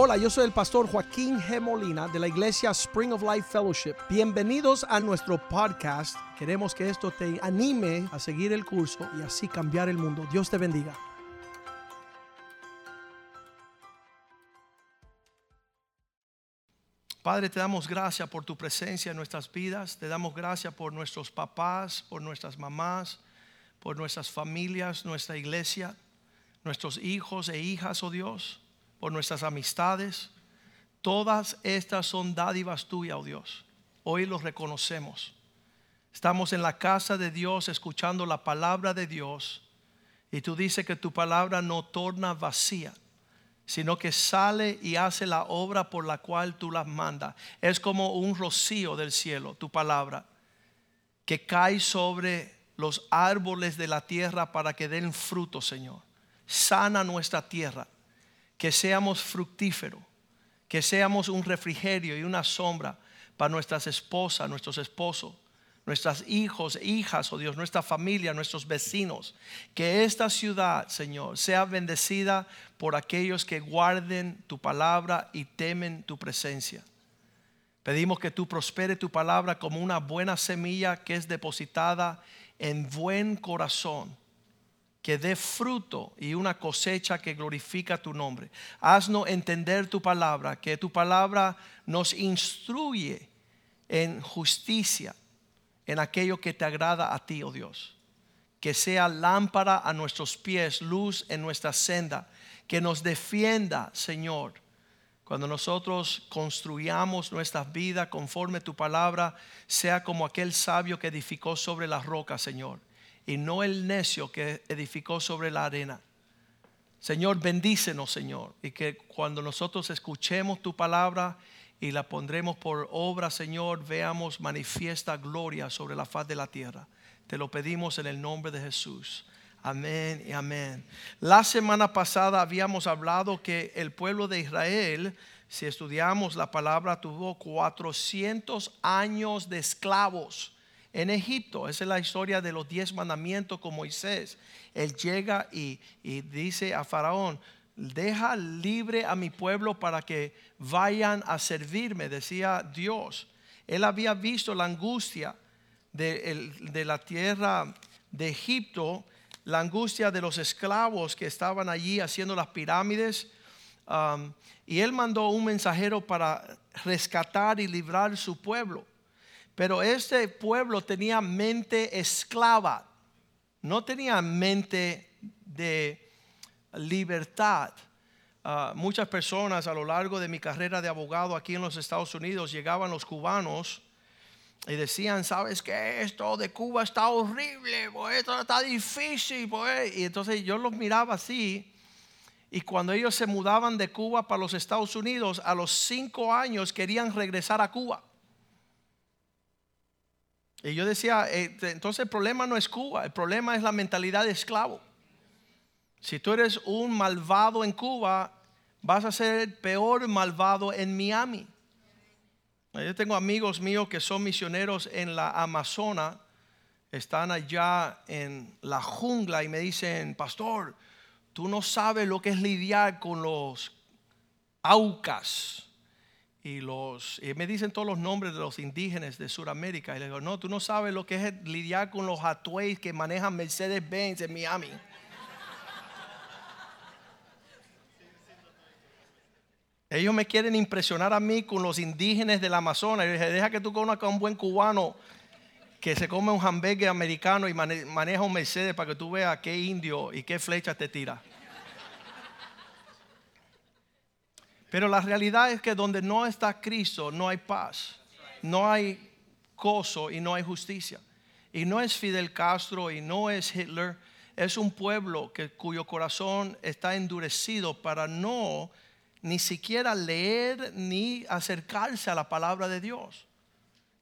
Hola, yo soy el pastor Joaquín G. Molina de la iglesia Spring of Life Fellowship. Bienvenidos a nuestro podcast. Queremos que esto te anime a seguir el curso y así cambiar el mundo. Dios te bendiga. Padre, te damos gracias por tu presencia en nuestras vidas. Te damos gracias por nuestros papás, por nuestras mamás, por nuestras familias, nuestra iglesia, nuestros hijos e hijas, oh Dios, por nuestras amistades. Todas estas son dádivas tuyas, oh Dios. Hoy los reconocemos. Estamos en la casa de Dios escuchando la palabra de Dios. Y tú dices que tu palabra no torna vacía sino que sale y hace la obra por la cual tú las mandas. Es como un rocío del cielo, tu palabra, que cae sobre los árboles de la tierra para que den fruto, Señor. Sana nuestra tierra, que seamos fructíferos, que seamos un refrigerio y una sombra para nuestras esposas, nuestros esposos nuestros hijos, hijas, oh Dios, nuestra familia, nuestros vecinos. Que esta ciudad, Señor, sea bendecida por aquellos que guarden tu palabra y temen tu presencia. Pedimos que tú prospere tu palabra como una buena semilla que es depositada en buen corazón, que dé fruto y una cosecha que glorifica tu nombre. Haznos entender tu palabra, que tu palabra nos instruye en justicia en aquello que te agrada a ti, oh Dios. Que sea lámpara a nuestros pies, luz en nuestra senda. Que nos defienda, Señor. Cuando nosotros construyamos nuestra vida conforme tu palabra, sea como aquel sabio que edificó sobre la roca, Señor, y no el necio que edificó sobre la arena. Señor, bendícenos, Señor, y que cuando nosotros escuchemos tu palabra y la pondremos por obra, Señor, veamos manifiesta gloria sobre la faz de la tierra. Te lo pedimos en el nombre de Jesús. Amén y amén. La semana pasada habíamos hablado que el pueblo de Israel, si estudiamos la palabra, tuvo 400 años de esclavos en Egipto. Esa es la historia de los diez mandamientos con Moisés. Él llega y, y dice a Faraón, deja libre a mi pueblo para que vayan a servirme, decía Dios. Él había visto la angustia de, la tierra de Egipto, la angustia de los esclavos que estaban allí haciendo las pirámides. Um, y él mandó un mensajero para rescatar y librar su pueblo. Pero este pueblo tenía mente esclava, no tenía mente de libertad. Ah, muchas personas a lo largo de mi carrera de abogado aquí en los Estados Unidos llegaban los cubanos y decían, ¿sabes qué? Esto de Cuba está horrible, pues, esto está difícil. Pues". Y entonces yo los miraba así. Y cuando ellos se mudaban de Cuba para los Estados Unidos, a los cinco años querían regresar a Cuba. Y yo decía, eh, entonces el problema no es Cuba, el problema es la mentalidad de esclavo. Si tú eres un malvado en Cuba, vas a ser el peor malvado en Miami. Yo tengo amigos míos que son misioneros en la Amazona, están allá en la jungla y me dicen, pastor, tú no sabes lo que es lidiar con los aucas. Y, los, y me dicen todos los nombres de los indígenas de Sudamérica. Y le digo, no, tú no sabes lo que es lidiar con los atueis que manejan Mercedes-Benz en Miami. Ellos me quieren impresionar a mí con los indígenas del Amazonas. Y dije, deja que tú conozcas a un buen cubano que se come un hamburger americano y maneja un Mercedes para que tú veas qué indio y qué flecha te tira. Pero la realidad es que donde no está Cristo no hay paz, no hay gozo y no hay justicia. Y no es Fidel Castro y no es Hitler, es un pueblo cuyo corazón está endurecido para no ni siquiera leer ni acercarse a la palabra de Dios,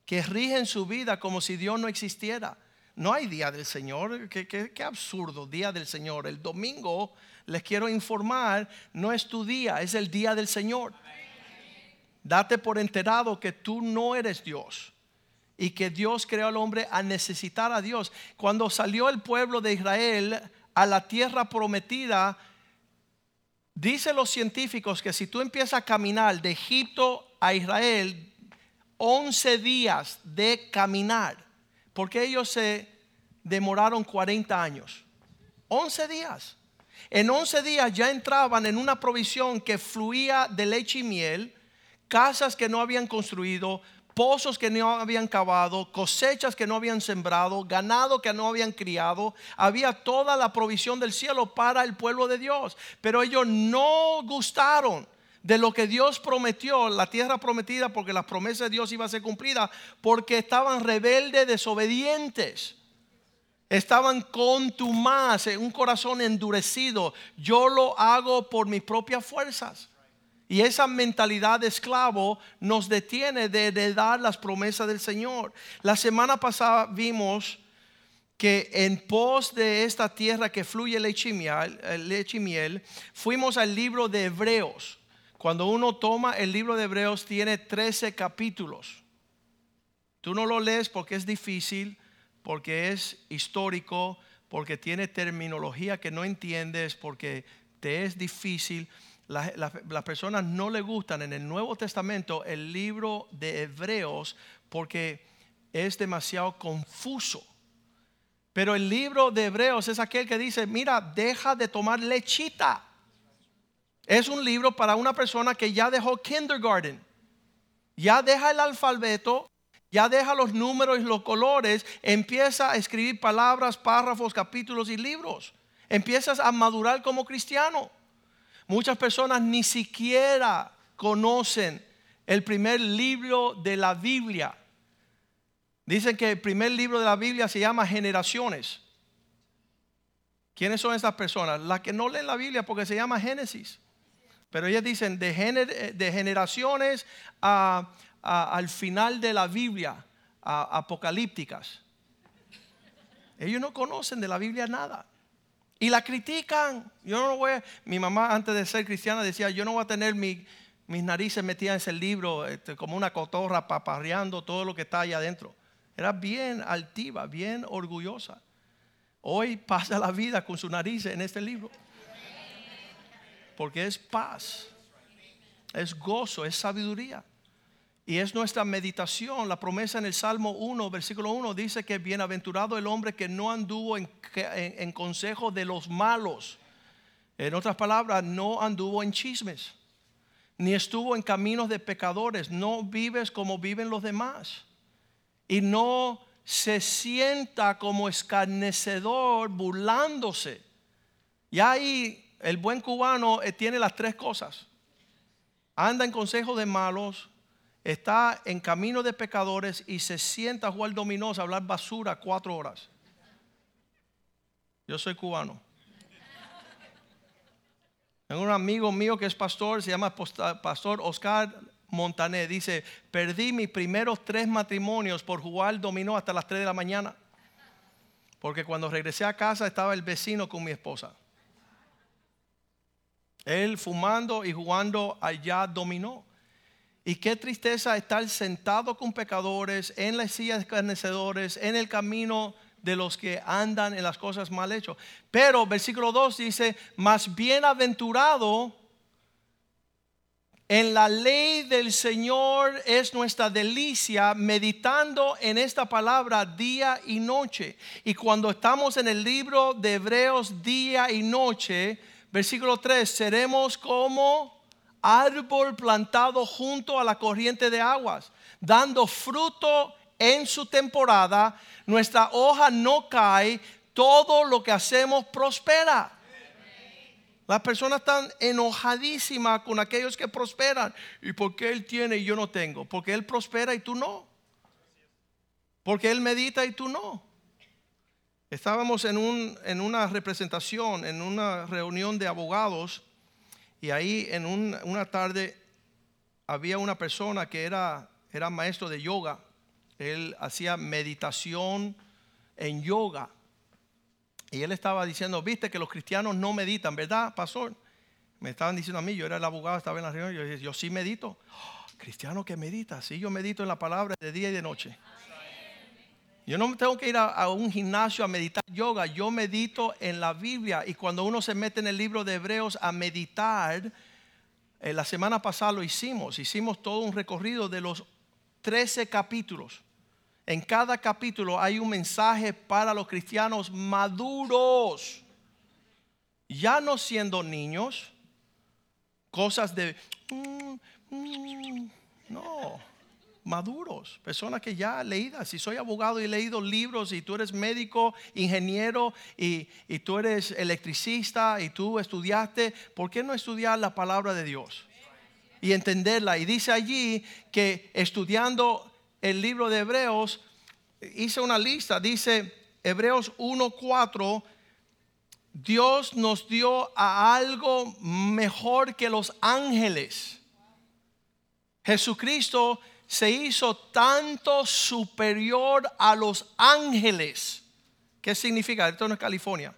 que rigen su vida como si Dios no existiera. No hay día del Señor, qué, absurdo, día del Señor. El domingo, les quiero informar, no es tu día, es el día del Señor. Date por enterado que tú no eres Dios y que Dios creó al hombre a necesitar a Dios. Cuando salió el pueblo de Israel a la tierra prometida, Dicen los científicos que si tú empiezas a caminar de Egipto a Israel, 11 días de caminar, porque ellos se demoraron 40 años. 11 días. En 11 días ya entraban en una provisión que fluía de leche y miel, casas que no habían construido, pozos que no habían cavado, cosechas que no habían sembrado, ganado que no habían criado. Había toda la provisión del cielo para el pueblo de Dios. Pero ellos no gustaron de lo que Dios prometió, la tierra prometida, porque la promesa de Dios iba a ser cumplida, porque estaban rebeldes, desobedientes. Estaban con tu más, un corazón endurecido. Yo lo hago por mis propias fuerzas. Y esa mentalidad de esclavo nos detiene de, dar las promesas del Señor. La semana pasada vimos que en pos de esta tierra que fluye leche y, miel, eh, leche y miel, fuimos al libro de Hebreos. Cuando uno toma el libro de Hebreos tiene 13 capítulos. Tú no lo lees porque es difícil, porque es histórico, porque tiene terminología que no entiendes, porque te es difícil las, personas no le gustan en el Nuevo Testamento el libro de Hebreos porque es demasiado confuso. Pero el libro de Hebreos es aquel que dice, mira, deja de tomar lechita. Es un libro para una persona que ya dejó kindergarten, ya deja el alfabeto, ya deja los números y los colores, empieza a escribir palabras, párrafos, capítulos y libros. Empiezas a madurar como cristiano. Muchas personas ni siquiera conocen el primer libro de la Biblia. Dicen que el primer libro de la Biblia se llama Generaciones. ¿Quiénes son esas personas? Las que no leen la Biblia porque se llama Génesis. Pero ellas dicen de, generaciones al final de la Biblia, apocalípticas. Ellos no conocen de la Biblia nada. Y la critican. Yo no voy mi mamá antes de ser cristiana decía, yo no voy a tener mis narices metidas en ese libro este, como una cotorra paparreando todo lo que está ahí adentro. Era bien altiva, bien orgullosa. Hoy pasa la vida con su nariz en este libro. Porque es paz, es gozo, es sabiduría. Y es nuestra meditación. La promesa en el Salmo 1, versículo 1 dice que bienaventurado el hombre que no anduvo en, en, consejo de los malos. En otras palabras, no anduvo en chismes, ni estuvo en caminos de pecadores. No vives como viven los demás. Y no se sienta como escarnecedor burlándose. Y ahí el buen cubano eh, tiene las tres cosas. Anda en consejo de malos está en camino de pecadores y se sienta a jugar dominó, a hablar basura cuatro horas. Yo soy cubano. Tengo un amigo mío que es pastor, se llama Pastor Oscar Montané. Dice, perdí mis primeros tres matrimonios por jugar dominó hasta las tres de la mañana. Porque cuando regresé a casa estaba el vecino con mi esposa. Él fumando y jugando allá dominó. Y qué tristeza estar sentado con pecadores en las sillas de escarnecedores, en el camino de los que andan en las cosas mal hechas. Pero versículo 2 dice, más bienaventurado en la ley del Señor es nuestra delicia, meditando en esta palabra día y noche. Y cuando estamos en el libro de Hebreos día y noche, versículo 3, seremos como árbol plantado junto a la corriente de aguas, dando fruto en su temporada, nuestra hoja no cae, todo lo que hacemos prospera. Las personas están enojadísimas con aquellos que prosperan. ¿Y por qué él tiene y yo no tengo? Porque él prospera y tú no. Porque él medita y tú no. Estábamos en, un, en una representación, en una reunión de abogados y ahí en una tarde había una persona que era, era maestro de yoga. Él hacía meditación en yoga. Y él estaba diciendo, viste que los cristianos no meditan, ¿verdad, pastor? Me estaban diciendo a mí, yo era el abogado, estaba en la reunión, yo yo sí medito. Cristiano que medita, sí, yo medito en la palabra de día y de noche. Yo no tengo que ir a, un gimnasio a meditar yoga, yo medito en la Biblia. Y cuando uno se mete en el libro de Hebreos a meditar, eh, la semana pasada lo hicimos, hicimos todo un recorrido de los 13 capítulos. En cada capítulo hay un mensaje para los cristianos maduros, ya no siendo niños, cosas de... Mm, mm, no, maduros, personas que ya leídas. Si soy abogado y he leído libros y tú eres médico, ingeniero y, y, tú eres electricista y tú estudiaste, ¿por qué no estudiar la palabra de Dios? Y entenderla. Y dice allí que estudiando el libro de Hebreos, hice una lista, dice Hebreos 1.4, Dios nos dio a algo mejor que los ángeles. Jesucristo se hizo tanto superior a los ángeles. ¿Qué significa? Esto no es California.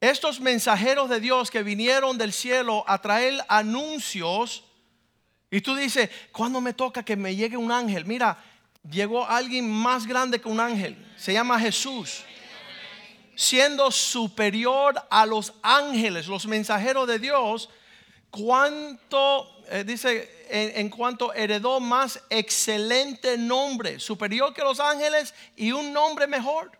Estos mensajeros de Dios que vinieron del cielo a traer anuncios, y tú dices, ¿cuándo me toca que me llegue un ángel? Mira, llegó alguien más grande que un ángel, se llama Jesús, siendo superior a los ángeles, los mensajeros de Dios, cuánto, eh, dice, en, cuanto heredó más excelente nombre, superior que los ángeles y un nombre mejor.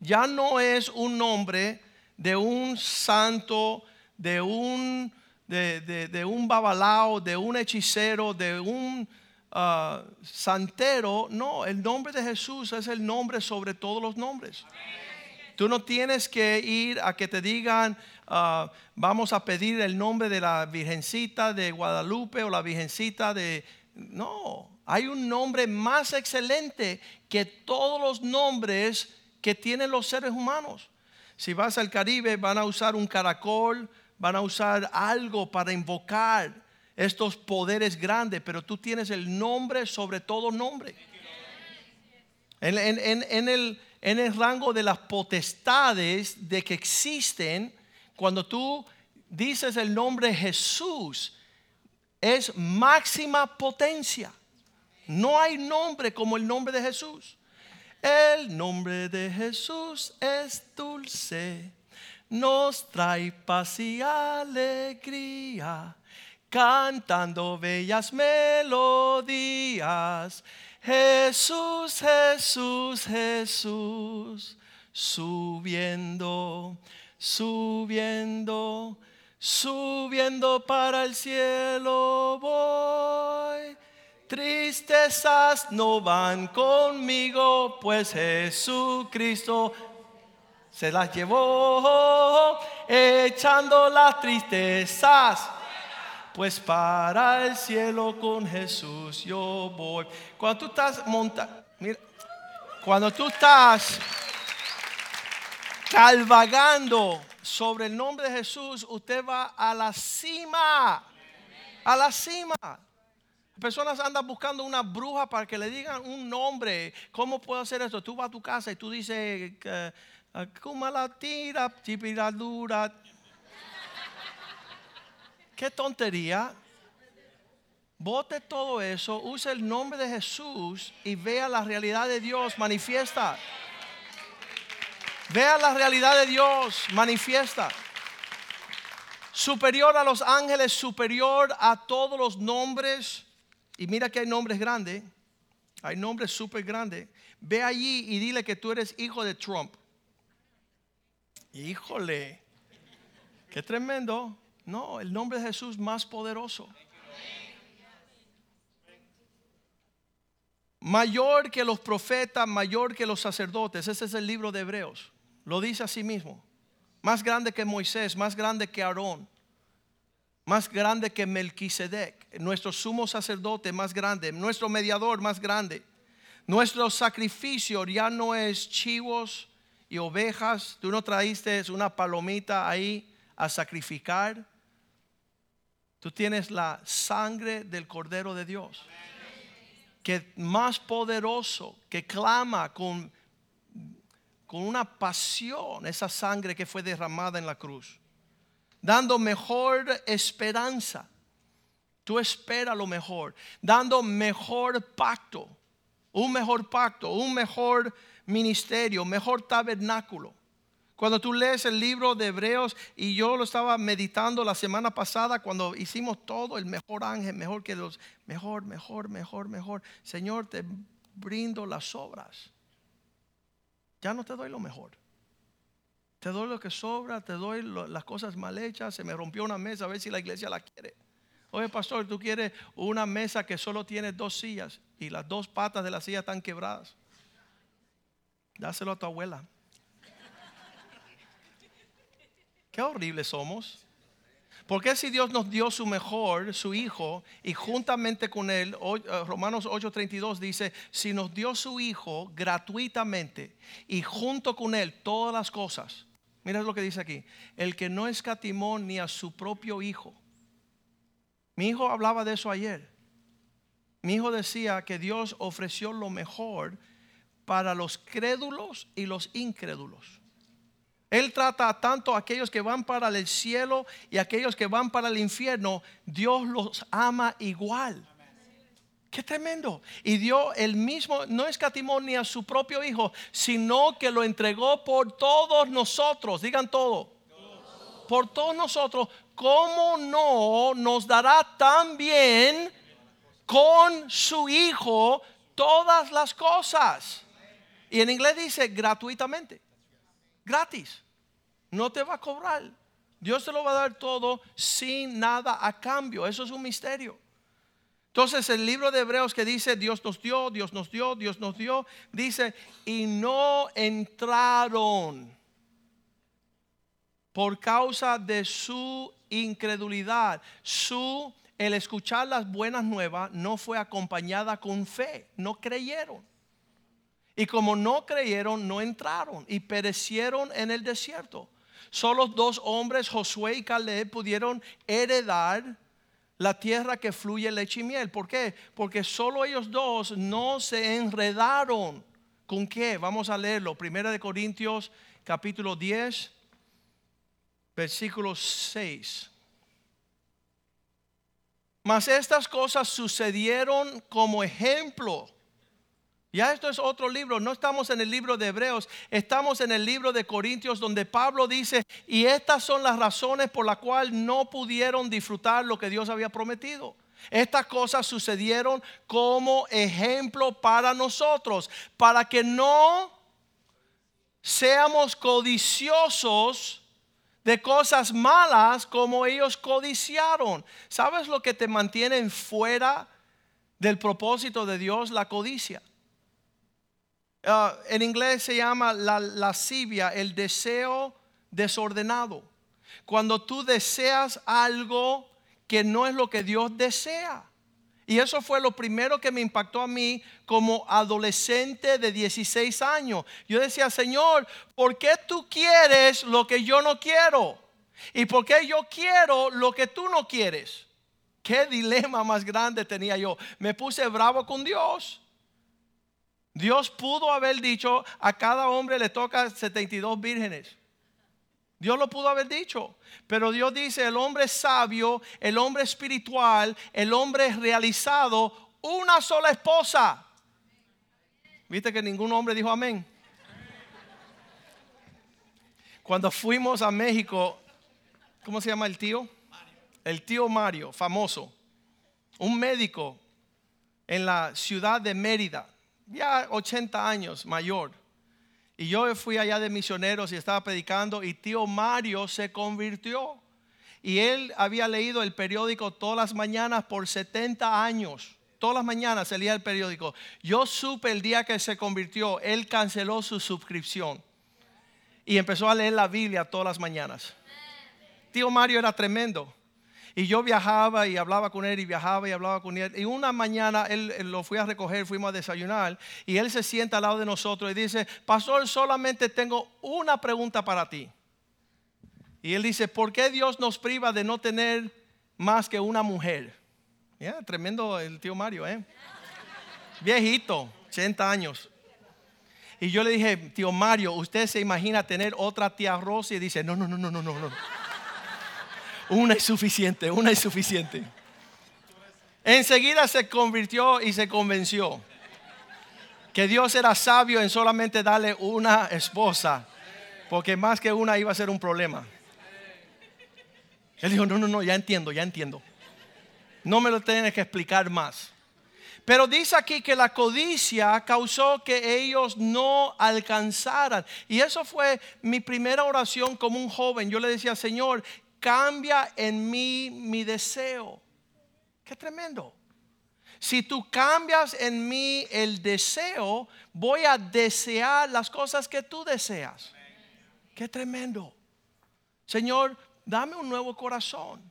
Ya no es un nombre de un santo, de un de, un babalao, de un hechicero, de un uh, santero. No, el nombre de Jesús es el nombre sobre todos los nombres. Tú no tienes que ir a que te digan, uh, vamos a pedir el nombre de la Virgencita de Guadalupe o la Virgencita de... No, hay un nombre más excelente que todos los nombres que tienen los seres humanos. Si vas al Caribe van a usar un caracol, van a usar algo para invocar estos poderes grandes, pero tú tienes el nombre sobre todo nombre. En, el, en el rango de las potestades de que existen, cuando tú dices el nombre Jesús, es máxima potencia. No hay nombre como el nombre de Jesús. El nombre de Jesús es dulce nos trae paz y alegría, cantando bellas melodías. Jesús, Jesús, Jesús, subiendo, subiendo, subiendo para el cielo voy. Tristezas no van conmigo, pues Jesucristo se las llevó echando las tristezas. Pues para el cielo con Jesús yo voy. Cuando tú estás montando, cuando tú estás calvagando sobre el nombre de Jesús, usted va a la cima. A la cima. Personas andan buscando una bruja para que le digan un nombre. ¿Cómo puedo hacer esto? Tú vas a tu casa y tú dices que la tira, dura. Qué tontería. Bote todo eso, use el nombre de Jesús y vea la realidad de Dios manifiesta. Vea la realidad de Dios manifiesta. Superior a los ángeles, superior a todos los nombres. Y mira que hay nombres grandes. Hay nombres súper grandes. Ve allí y dile que tú eres hijo de Trump. Híjole, qué tremendo. No, el nombre de Jesús más poderoso. Mayor que los profetas, mayor que los sacerdotes. Ese es el libro de Hebreos. Lo dice a sí mismo. Más grande que Moisés, más grande que Aarón, más grande que Melquisedec, nuestro sumo sacerdote más grande, nuestro mediador más grande. Nuestro sacrificio ya no es chivos, y ovejas, tú no traíste una palomita ahí a sacrificar. Tú tienes la sangre del Cordero de Dios, que más poderoso, que clama con, con una pasión esa sangre que fue derramada en la cruz, dando mejor esperanza. Tú esperas lo mejor, dando mejor pacto un mejor pacto, un mejor ministerio, mejor tabernáculo. Cuando tú lees el libro de Hebreos y yo lo estaba meditando la semana pasada cuando hicimos todo, el mejor ángel, mejor que los, mejor, mejor, mejor, mejor. Señor, te brindo las obras. Ya no te doy lo mejor. Te doy lo que sobra, te doy las cosas mal hechas. Se me rompió una mesa, a ver si la iglesia la quiere. Oye, pastor, tú quieres una mesa que solo tiene dos sillas y las dos patas de la silla están quebradas. Dáselo a tu abuela. Qué horribles somos. Porque si Dios nos dio su mejor, su Hijo, y juntamente con Él, eh, Romanos 8:32 dice, si nos dio su Hijo gratuitamente y junto con Él todas las cosas, mira lo que dice aquí, el que no escatimó ni a su propio Hijo. Mi hijo hablaba de eso ayer. Mi hijo decía que Dios ofreció lo mejor para los crédulos y los incrédulos. Él trata tanto a aquellos que van para el cielo y a aquellos que van para el infierno. Dios los ama igual. Qué tremendo. Y dio el mismo, no escatimó ni a su propio hijo, sino que lo entregó por todos nosotros. Digan todo. Por todos nosotros. ¿Cómo no nos dará también con su hijo todas las cosas? Y en inglés dice gratuitamente gratis. No te va a cobrar. Dios te lo va a dar todo sin nada a cambio. Eso es un misterio. Entonces el libro de Hebreos que dice Dios nos dio, Dios nos dio, Dios nos dio, dice, y no entraron por causa de su incredulidad. Su, el escuchar las buenas nuevas no fue acompañada con fe, no creyeron. Y como no creyeron, no entraron y perecieron en el desierto. Solo dos hombres, Josué y Caleb, pudieron heredar la tierra que fluye leche y miel. ¿Por qué? Porque solo ellos dos no se enredaron. ¿Con qué? Vamos a leerlo. Primera de Corintios capítulo 10, versículo 6. Mas estas cosas sucedieron como ejemplo ya esto es otro libro, no estamos en el libro de Hebreos, estamos en el libro de Corintios donde Pablo dice, y estas son las razones por las cuales no pudieron disfrutar lo que Dios había prometido. Estas cosas sucedieron como ejemplo para nosotros, para que no seamos codiciosos de cosas malas como ellos codiciaron. ¿Sabes lo que te mantiene fuera del propósito de Dios? La codicia. Ah, en inglés se llama la lascivia, el deseo desordenado. Cuando tú deseas algo que no es lo que Dios desea. Y eso fue lo primero que me impactó a mí como adolescente de 16 años. Yo decía, Señor, ¿por qué tú quieres lo que yo no quiero? ¿Y por qué yo quiero lo que tú no quieres? ¿Qué dilema más grande tenía yo? Me puse bravo con Dios. Dios pudo haber dicho, a cada hombre le toca 72 vírgenes. Dios lo pudo haber dicho. Pero Dios dice, el hombre sabio, el hombre espiritual, el hombre realizado, una sola esposa. ¿Viste que ningún hombre dijo amén? Cuando fuimos a México, ¿cómo se llama el tío? El tío Mario, famoso. Un médico en la ciudad de Mérida ya 80 años mayor. Y yo fui allá de misioneros y estaba predicando y tío Mario se convirtió. Y él había leído el periódico todas las mañanas por 70 años. Todas las mañanas se leía el periódico. Yo supe el día que se convirtió, él canceló su suscripción y empezó a leer la Biblia todas las mañanas. Tío Mario era tremendo. Y yo viajaba y hablaba con él y viajaba y hablaba con él. Y una mañana él, lo fui a recoger, fuimos a desayunar y él se sienta al lado de nosotros y dice, pastor, solamente tengo una pregunta para ti. Y él dice, ¿por qué Dios nos priva de no tener más que una mujer? Tremendo el tío Mario, ¿eh? Viejito, 80 años. Y yo le dije, tío Mario, ¿usted se imagina tener otra tía Rosy? Y dice, no, no, no, no, no. no. Una es suficiente, una es suficiente. Enseguida se convirtió y se convenció. Que Dios era sabio en solamente darle una esposa, porque más que una iba a ser un problema. Él dijo, no, no, no, ya entiendo, ya entiendo. No me lo tienes que explicar más. Pero dice aquí que la codicia causó que ellos no alcanzaran. Y eso fue mi primera oración como un joven. Yo le decía, Señor, cambia en mí mi deseo. Qué tremendo. Si tú cambias en mí el deseo, voy a desear las cosas que tú deseas. Qué tremendo. Señor, dame un nuevo corazón.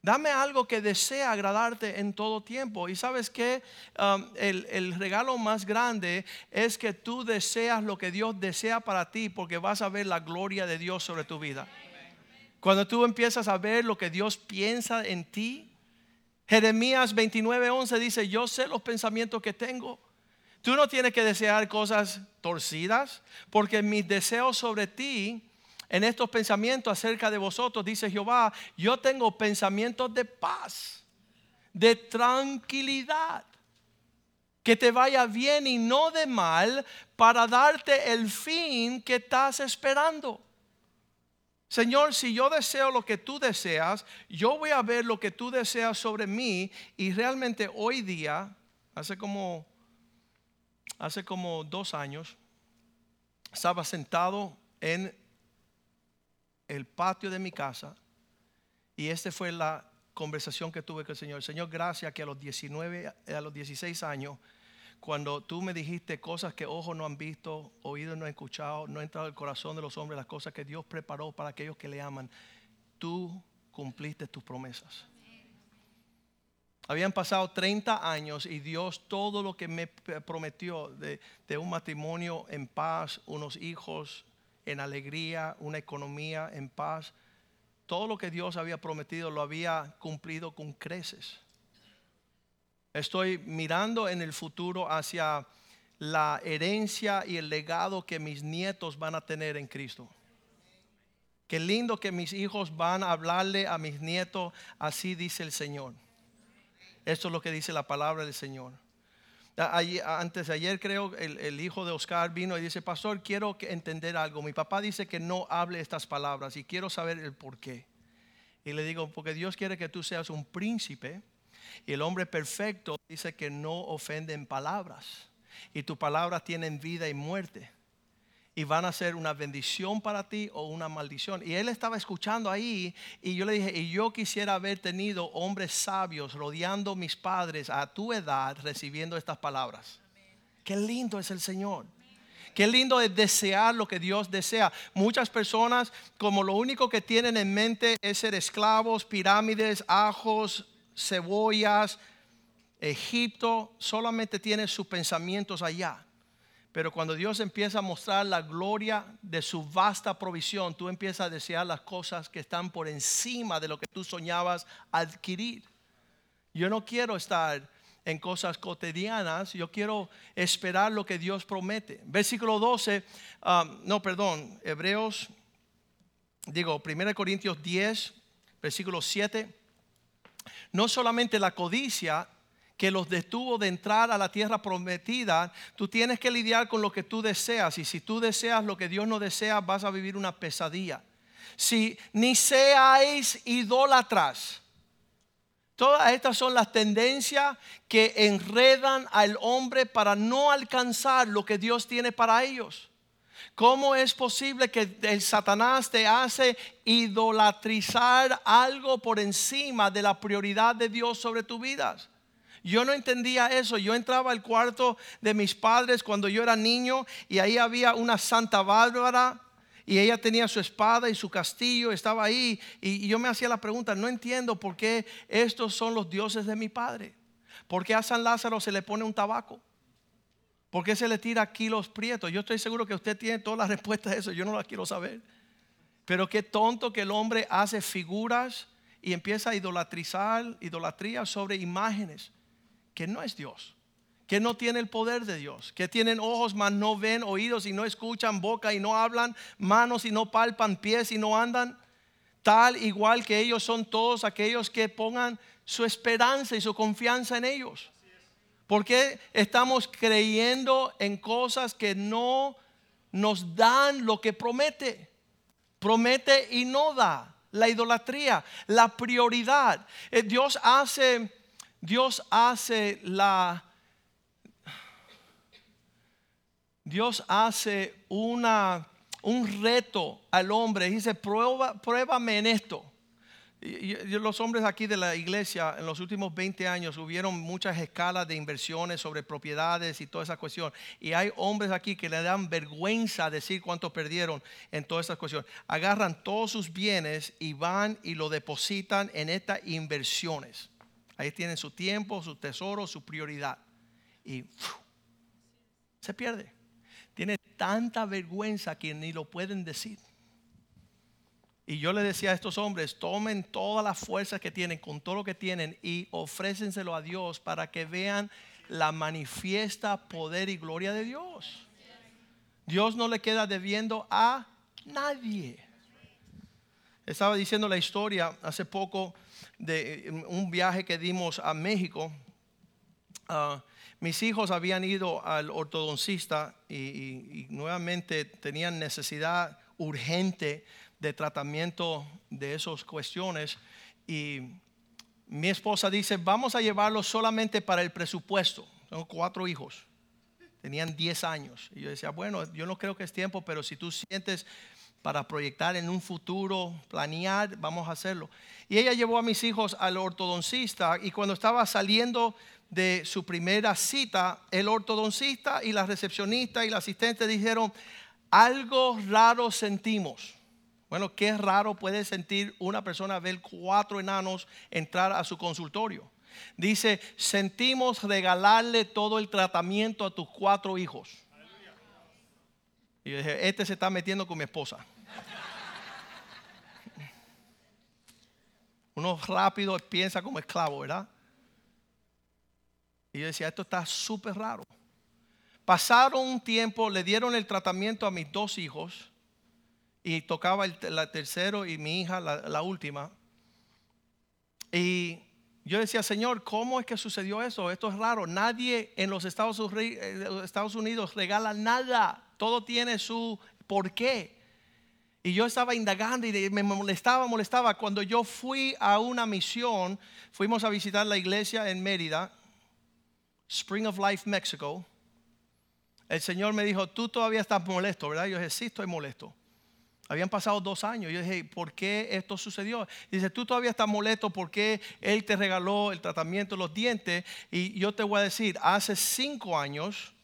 Dame algo que desea agradarte en todo tiempo. Y sabes que um, el, el, regalo más grande es que tú deseas lo que Dios desea para ti porque vas a ver la gloria de Dios sobre tu vida. Cuando tú empiezas a ver lo que Dios piensa en ti. Jeremías 29:11 dice, yo sé los pensamientos que tengo. Tú no tienes que desear cosas torcidas porque mis deseos sobre ti en estos pensamientos acerca de vosotros, dice Jehová, yo tengo pensamientos de paz, de tranquilidad, que te vaya bien y no de mal, para darte el fin que estás esperando. Señor, si yo deseo lo que tú deseas, yo voy a ver lo que tú deseas sobre mí y realmente hoy día, hace como, hace como dos años, estaba sentado en el patio de mi casa y esta fue la conversación que tuve con el Señor. Señor, gracias que a los 19, a los 16 años, cuando tú me dijiste cosas que ojos no han visto, oídos no han escuchado, no ha entrado el corazón de los hombres, las cosas que Dios preparó para aquellos que le aman, tú cumpliste tus promesas. Habían pasado 30 años y Dios todo lo que me prometió de, de un matrimonio en paz, unos hijos en alegría, una economía en paz. Todo lo que Dios había prometido lo había cumplido con creces. Estoy mirando en el futuro hacia la herencia y el legado que mis nietos van a tener en Cristo. Qué lindo que mis hijos van a hablarle a mis nietos, así dice el Señor. Esto es lo que dice la palabra del Señor. Antes de ayer creo el, hijo de Oscar vino y dice, pastor, quiero entender algo. Mi papá dice que no hable estas palabras y quiero saber el por qué. Y le digo, porque Dios quiere que tú seas un príncipe y el hombre perfecto dice que no ofende en palabras. Y tus palabras tienen vida y muerte y van a ser una bendición para ti o una maldición. Y él estaba escuchando ahí y yo le dije, y yo quisiera haber tenido hombres sabios rodeando mis padres a tu edad recibiendo estas palabras. Qué lindo es el Señor. Qué lindo es desear lo que Dios desea. Muchas personas como lo único que tienen en mente es ser esclavos, pirámides, ajos, cebollas, Egipto, solamente tiene sus pensamientos allá. Pero cuando Dios empieza a mostrar la gloria de su vasta provisión, tú empiezas a desear las cosas que están por encima de lo que tú soñabas adquirir. Yo no quiero estar en cosas cotidianas, yo quiero esperar lo que Dios promete. Versículo 12, um, no, perdón, Hebreos, digo, 1 Corintios 10, versículo 7. No solamente la codicia que los detuvo de entrar a la tierra prometida, tú tienes que lidiar con lo que tú deseas. Y si tú deseas lo que Dios no desea, vas a vivir una pesadilla. Si ni seáis idólatras. Todas estas son las tendencias que enredan al hombre para no alcanzar lo que Dios tiene para ellos. ¿Cómo es posible que el Satanás te hace idolatrizar algo por encima de la prioridad de Dios sobre tu vida? Yo no entendía eso. Yo entraba al cuarto de mis padres cuando yo era niño y ahí había una Santa Bárbara y ella tenía su espada y su castillo, estaba ahí. Y yo me hacía la pregunta, no entiendo por qué estos son los dioses de mi padre. ¿Por qué a San Lázaro se le pone un tabaco? ¿Por qué se le tira kilos prietos? Yo estoy seguro que usted tiene todas las respuestas a eso, yo no las quiero saber. Pero qué tonto que el hombre hace figuras y empieza a idolatrizar, idolatría sobre imágenes que no es Dios, que no tiene el poder de Dios, que tienen ojos mas no ven, oídos y no escuchan, boca y no hablan, manos y no palpan, pies y no andan, tal igual que ellos son todos aquellos que pongan su esperanza y su confianza en ellos. ¿Por qué estamos creyendo en cosas que no nos dan lo que promete? Promete y no da. La idolatría, la prioridad. Eh, Dios hace, Dios hace la, Dios hace una, un reto al hombre. Dice, prueba, pruébame en esto los hombres aquí de la iglesia en los últimos 20 años hubieron muchas escalas de inversiones sobre propiedades y toda esa cuestión. Y hay hombres aquí que le dan vergüenza decir cuánto perdieron en todas esas cuestiones. Agarran todos sus bienes y van y lo depositan en estas inversiones. Ahí tienen su tiempo, su tesoro, su prioridad. Y se pierde. Tiene tanta vergüenza que ni lo pueden decir. Y yo le decía a estos hombres, tomen todas las fuerzas que tienen, con todo lo que tienen, y ofrécenselo a Dios para que vean la manifiesta poder y gloria de Dios. Dios no le queda debiendo a nadie. Estaba diciendo la historia hace poco de un viaje que dimos a México. Ah, mis hijos habían ido al ortodoncista y nuevamente tenían necesidad urgente de tratamiento de esas cuestiones y mi esposa dice, vamos a llevarlo solamente para el presupuesto. Tengo cuatro hijos, tenían 10 años. Y yo decía, bueno, yo no creo que es tiempo, pero si tú sientes para proyectar en un futuro, planear, vamos a hacerlo. Y ella llevó a mis hijos al ortodoncista y cuando estaba saliendo de su primera cita, el ortodoncista y la recepcionista y la asistente dijeron, algo raro sentimos. Bueno, qué raro puede sentir una persona ver cuatro enanos entrar a su consultorio. Dice, sentimos regalarle todo el tratamiento a tus cuatro hijos. Y yo dije, este se está metiendo con mi esposa. Uno rápido piensa como esclavo, ¿verdad? Y yo decía, esto está súper raro. Pasaron un tiempo, le dieron el tratamiento a mis dos hijos y tocaba el tercero y mi hija la, última. Y yo decía, Señor, ¿cómo es que sucedió eso? Esto es raro. Nadie en los Estados, eh, Unidos regala nada. Todo tiene su porqué. Y yo estaba indagando y me molestaba, molestaba. Cuando yo fui a una misión, fuimos a visitar la iglesia en Mérida, Spring of Life, México. El Señor me dijo, tú todavía estás molesto, ¿verdad? Yo dije, sí, estoy molesto. Habían pasado dos años. Yo dije, ¿por qué esto sucedió? Dice, tú todavía estás molesto porque Él te regaló el tratamiento de los dientes. Y yo te voy a decir, hace cinco años,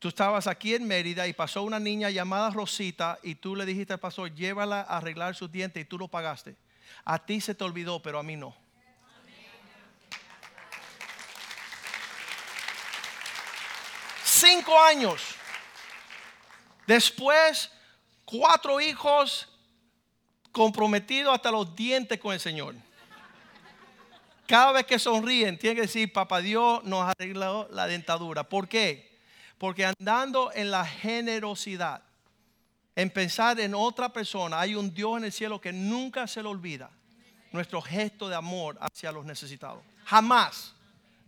tú estabas aquí en Mérida y pasó una niña llamada Rosita y tú le dijiste al pastor, llévala a arreglar sus dientes y tú lo pagaste. A ti se te olvidó, pero a mí no. Cinco años. Después cuatro hijos comprometidos hasta los dientes con el Señor. Cada vez que sonríen, tienen que decir, papá Dios nos arregló la dentadura. ¿Por qué? Porque andando en la generosidad, en pensar en otra persona, hay un Dios en el cielo que nunca se le olvida nuestro gesto de amor hacia los necesitados. Jamás.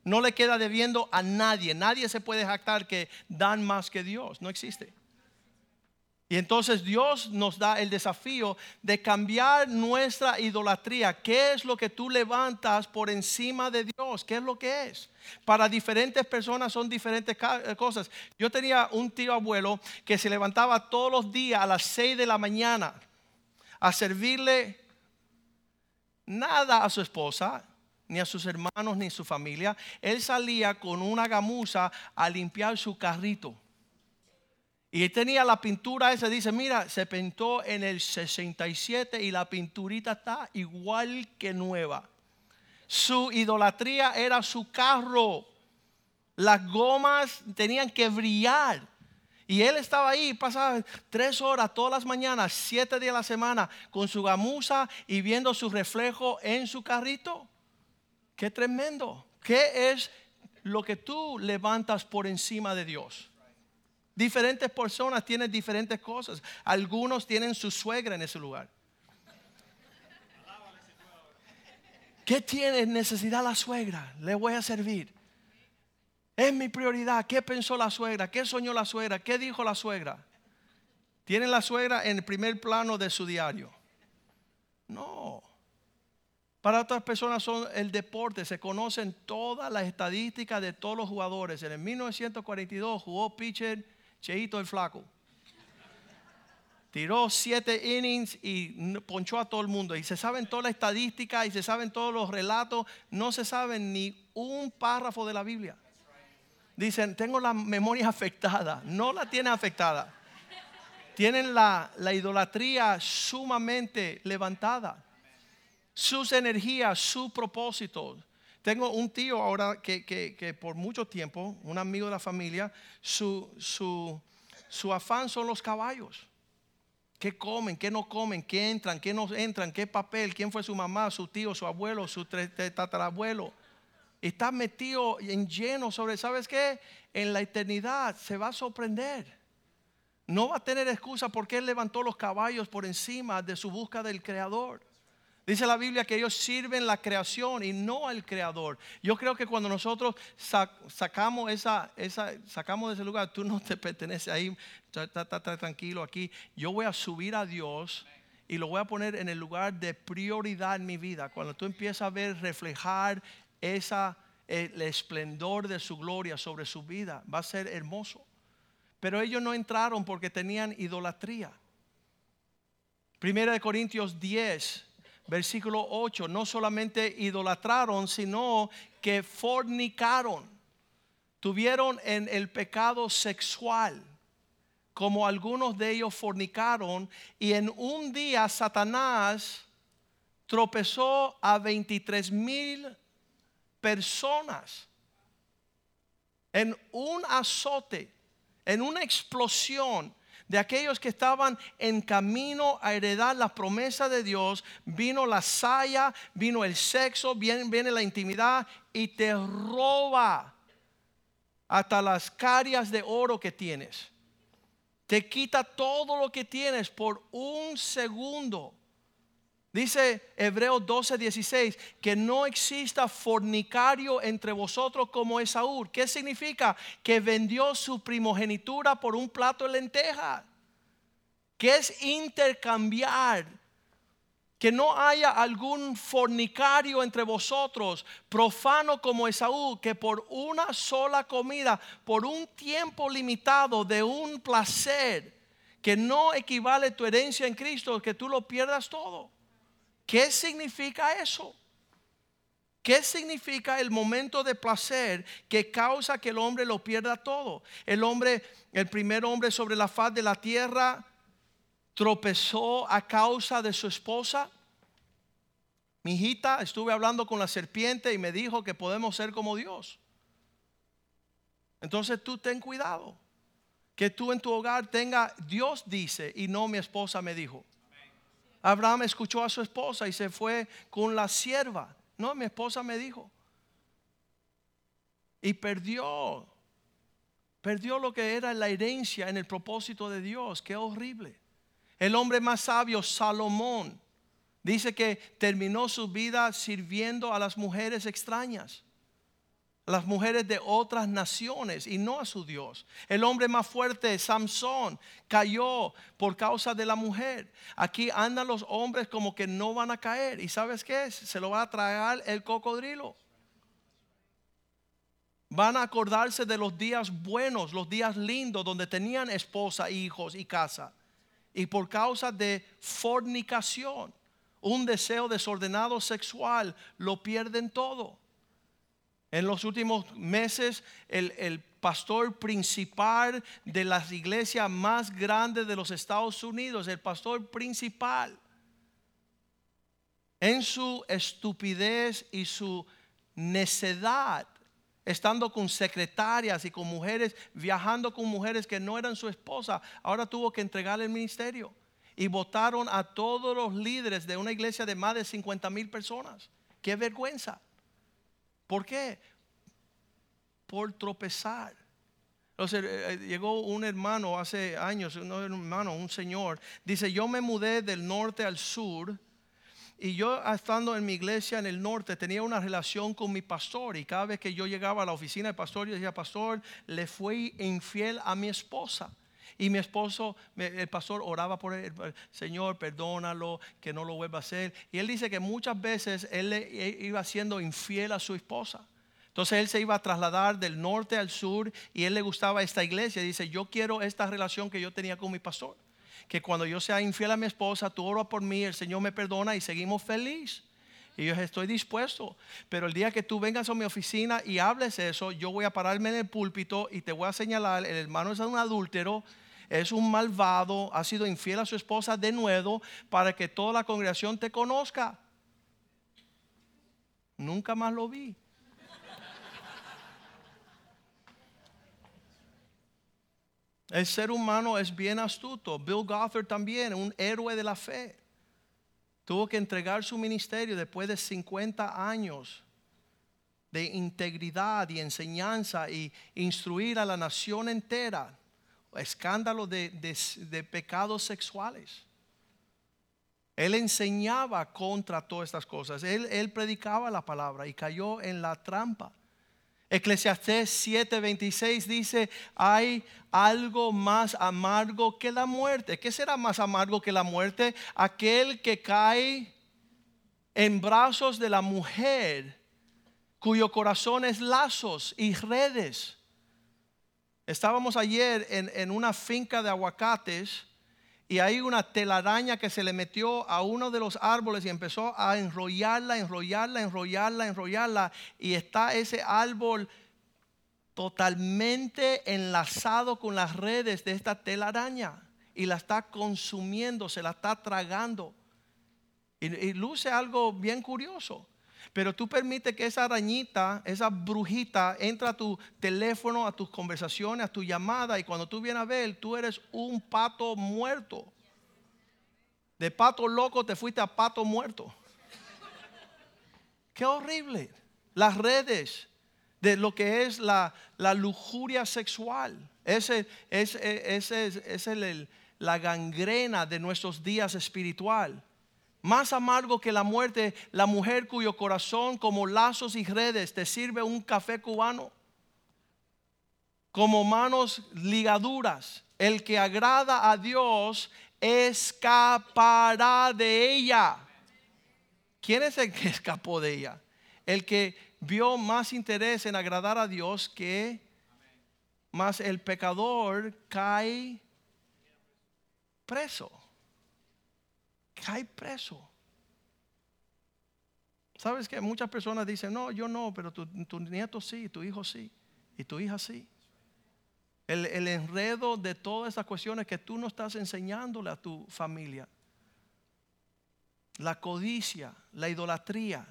No le queda debiendo a nadie. Nadie se puede jactar que dan más que Dios. No existe. Y entonces Dios nos da el desafío de cambiar nuestra idolatría. ¿Qué es lo que tú levantas por encima de Dios? ¿Qué es lo que es? Para diferentes personas son diferentes eh, cosas. Yo tenía un tío abuelo que se levantaba todos los días a las 6 de la mañana a servirle nada a su esposa, ni a sus hermanos, ni a su familia. Él salía con una gamuza a limpiar su carrito. Y tenía la pintura esa, dice, mira, se pintó en el 67 y la pinturita está igual que nueva. Su idolatría era su carro. Las gomas tenían que brillar. Y él estaba ahí, pasaba tres horas todas las mañanas, siete días a la semana, con su gamuza y viendo su reflejo en su carrito. Qué tremendo. ¿Qué es lo que tú levantas por encima de Dios? Diferentes personas tienen diferentes cosas. Algunos tienen su suegra en ese lugar. ¿Qué tiene necesidad la suegra? Le voy a servir. Es mi prioridad. ¿Qué pensó la suegra? ¿Qué soñó la suegra? ¿Qué dijo la suegra? ¿Tienen la suegra en el primer plano de su diario? No. Para otras personas son el deporte, se conocen todas las estadísticas de todos los jugadores. En el 1942 jugó pitcher Cheito el Flaco. Tiró siete innings y ponchó a todo el mundo. Y se saben todas las estadísticas y se saben todos los relatos. No se saben ni un párrafo de la Biblia. Dicen, tengo la memoria afectada. No la tienen afectada. Tienen la, la idolatría sumamente levantada. Sus energías, su propósito. Tengo un tío ahora que, que, que, por mucho tiempo, un amigo de la familia, su, su, su afán son los caballos. ¿Qué comen? ¿Qué no comen? ¿Qué entran? ¿Qué no entran? ¿Qué papel? ¿Quién fue su mamá, su tío, su abuelo, su tatarabuelo? Está metido en lleno sobre, ¿sabes qué? En la eternidad se va a sorprender. No va a tener excusa porque él levantó los caballos por encima de su busca del Creador. Dice la Biblia que ellos sirven la creación y no al creador. Yo creo que cuando nosotros sacamos esa, esa, sacamos de ese lugar, tú no te perteneces ahí, tranquilo aquí. Yo voy a subir a Dios y lo voy a poner en el lugar de prioridad en mi vida. Cuando tú empiezas a ver reflejar esa, el esplendor de su gloria sobre su vida, va a ser hermoso. Pero ellos no entraron porque tenían idolatría. Primera de Corintios 10 versículo 8, no solamente idolatraron, sino que fornicaron. Tuvieron en el pecado sexual, como algunos de ellos fornicaron, y en un día Satanás tropezó a 23 mil personas en un azote, en una explosión de aquellos que estaban en camino a heredar la promesa de Dios, vino la saya, vino el sexo, viene, viene la intimidad y te roba hasta las carias de oro que tienes. Te quita todo lo que tienes por un segundo. Dice Hebreos 12, 16, que no exista fornicario entre vosotros como Esaú. ¿Qué significa? Que vendió su primogenitura por un plato de lenteja. Que es intercambiar. Que no haya algún fornicario entre vosotros, profano como Esaú, que por una sola comida, por un tiempo limitado de un placer, que no equivale tu herencia en Cristo, que tú lo pierdas todo. ¿Qué significa eso? ¿Qué significa el momento de placer que causa que el hombre lo pierda todo? El hombre, el primer hombre sobre la faz de la tierra, tropezó a causa de su esposa. Mi hijita, estuve hablando con la serpiente y me dijo que podemos ser como Dios. Entonces tú ten cuidado. Que tú en tu hogar tenga, Dios dice y no mi esposa me dijo. Abraham escuchó a su esposa y se fue con la sierva. No, mi esposa me dijo. Y perdió. Perdió lo que era la herencia en el propósito de Dios. Qué horrible. El hombre más sabio, Salomón, dice que terminó su vida sirviendo a las mujeres extrañas las mujeres de otras naciones y no a su Dios. El hombre más fuerte, Samson, cayó por causa de la mujer. Aquí andan los hombres como que no van a caer. ¿Y sabes qué? Se lo va a traer el cocodrilo. Van a acordarse de los días buenos, los días lindos, donde tenían esposa, hijos y casa. Y por causa de fornicación, un deseo desordenado sexual, lo pierden todo. En los últimos meses, el, pastor principal de las iglesias más grandes de los Estados Unidos, el pastor principal, en su estupidez y su necedad, estando con secretarias y con mujeres, viajando con mujeres que no eran su esposa, ahora tuvo que entregarle el ministerio. Y votaron a todos los líderes de una iglesia de más de 50 mil personas. Qué vergüenza. ¿Por qué? Por tropezar. Eh, eh, llegó un hermano hace años, un hermano, un señor, dice, yo me mudé del norte al sur y yo estando en mi iglesia en el norte tenía una relación con mi pastor y cada vez que yo llegaba a la oficina del pastor yo decía, pastor, le fui infiel a mi esposa. Y mi esposo, el pastor oraba por él, Señor, perdónalo, que no lo vuelva a hacer. Y él dice que muchas veces él le iba siendo infiel a su esposa. Entonces él se iba a trasladar del norte al sur y él le gustaba esta iglesia. Dice, yo quiero esta relación que yo tenía con mi pastor que cuando yo sea infiel a mi esposa, tú oras por mí, el Señor me perdona y seguimos feliz. Y yo estoy dispuesto. Pero el día que tú vengas a mi oficina y hables eso, yo voy a pararme en el púlpito y te voy a señalar, el hermano es un adúltero, es un malvado, ha sido infiel a su esposa de nuevo para que toda la congregación te conozca. Nunca más lo vi. El ser humano es bien astuto. Bill Gothard también, un héroe de la fe. Tuvo que entregar su ministerio después de 50 años de integridad y enseñanza y instruir a la nación entera. Escándalo de, pecados sexuales. Él enseñaba contra todas estas cosas. Él, él predicaba la palabra y cayó en la trampa. Eclesiastés 7:26 dice, hay algo más amargo que la muerte. ¿Qué será más amargo que la muerte? Aquel que cae en brazos de la mujer cuyo corazón es lazos y redes. Estábamos ayer en, en una finca de aguacates y hay una telaraña que se le metió a uno de los árboles y empezó a enrollarla, enrollarla, enrollarla, enrollarla. Y está ese árbol totalmente enlazado con las redes de esta telaraña y la está consumiendo, se la está tragando. Y, y luce algo bien curioso. Pero tú permites que esa arañita, esa brujita, entra a tu teléfono, a tus conversaciones, a tu llamada, y cuando tú vienes a ver, tú eres un pato muerto. De pato loco te fuiste a pato muerto. Qué horrible. Las redes de lo que es la, lujuria sexual. Ese, ese, ese es la gangrena de nuestros días espiritual. Más amargo que la muerte, la mujer cuyo corazón como lazos y redes te sirve un café cubano. Como manos ligaduras. El que agrada a Dios escapará de ella. ¿Quién es el que escapó de ella? El que vio más interés en agradar a Dios que más el pecador cae preso cae preso. ¿Sabes que muchas personas dicen, no, yo no, pero tu, nieto sí, tu hijo sí, y tu hija sí? El, el, enredo de todas esas cuestiones que tú no estás enseñándole a tu familia. La codicia, la idolatría,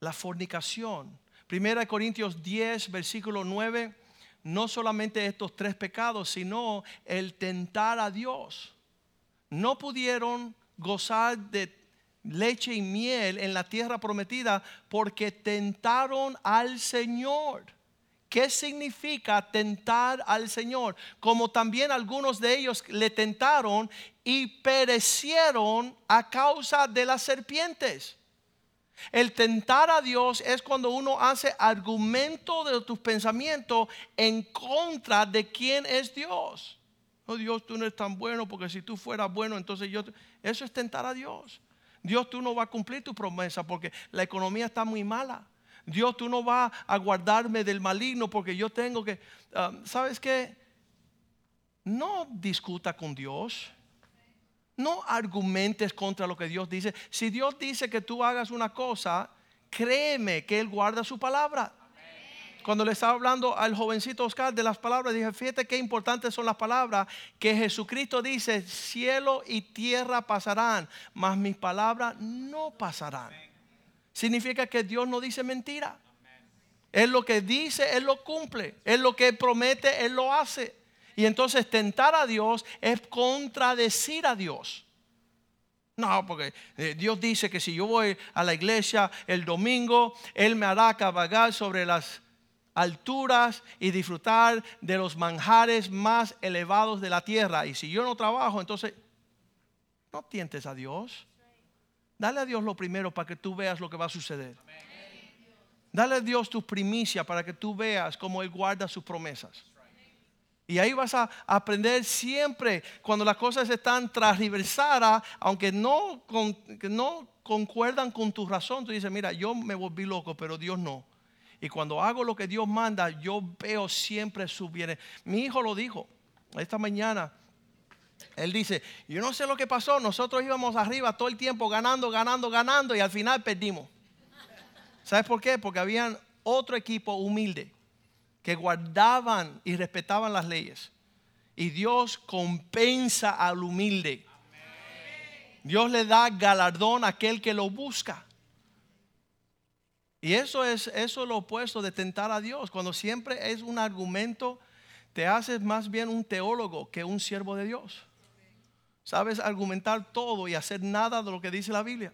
la fornicación. Primera Corintios 10, versículo 9, no solamente estos tres pecados, sino el tentar a Dios no pudieron gozar de leche y miel en la tierra prometida porque tentaron al Señor. ¿Qué significa tentar al Señor? Como también algunos de ellos le tentaron y perecieron a causa de las serpientes. El tentar a Dios es cuando uno hace argumento de tus pensamientos en contra de quién es Dios. No, Dios, tú no eres tan bueno porque si tú fueras bueno, entonces yo... Eso es tentar a Dios. Dios, tú no vas a cumplir tu promesa porque la economía está muy mala. Dios, tú no vas a guardarme del maligno porque yo tengo que... Ah, ¿Sabes qué? No discuta con Dios. No argumentes contra lo que Dios dice. Si Dios dice que tú hagas una cosa, créeme que Él guarda su palabra cuando le estaba hablando al jovencito Oscar de las palabras, dije, fíjate qué importantes son las palabras que Jesucristo dice, cielo y tierra pasarán, mas mis palabras no pasarán. Significa que Dios no dice mentira. Él lo que dice, Él lo cumple. Él lo que promete, Él lo hace. Y entonces tentar a Dios es contradecir a Dios. No, porque eh, Dios dice que si yo voy a la iglesia el domingo, Él me hará cabalgar sobre las alturas y disfrutar de los manjares más elevados de la tierra. Y si yo no trabajo, entonces no tientes a Dios. Dale a Dios lo primero para que tú veas lo que va a suceder. Dale a Dios tu primicia para que tú veas cómo Él guarda sus promesas. Y ahí vas a aprender siempre cuando las cosas están transversadas, aunque no, no concuerdan con tu razón. Tú dices, mira, yo me volví loco, pero Dios no. Y cuando hago lo que Dios manda, yo veo siempre su bien. Mi hijo lo dijo esta mañana. Él dice, yo no sé lo que pasó, nosotros íbamos arriba todo el tiempo ganando, ganando, ganando y al final perdimos. ¿Sabes por qué? Porque habían otro equipo humilde que guardaban y respetaban las leyes. Y Dios compensa al humilde. Dios le da galardón a aquel que lo busca. Y eso es, eso es lo opuesto de tentar a Dios. Cuando siempre es un argumento, te haces más bien un teólogo que un siervo de Dios. Sabes argumentar todo y hacer nada de lo que dice la Biblia.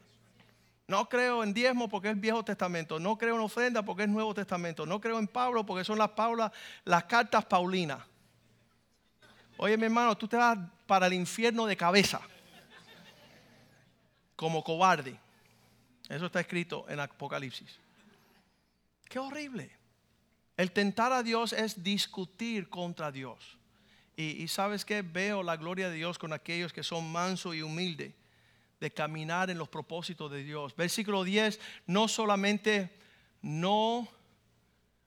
No creo en diezmo porque es Viejo Testamento. No creo en ofrenda porque es Nuevo Testamento. No creo en Pablo porque son las, Paula, las cartas Paulinas. Oye, mi hermano, tú te vas para el infierno de cabeza. Como cobarde. Eso está escrito en Apocalipsis. Qué horrible. El tentar a Dios es discutir contra Dios. Y, sabes que veo la gloria de Dios con aquellos que son mansos y humildes de caminar en los propósitos de Dios. Versículo 10, no solamente no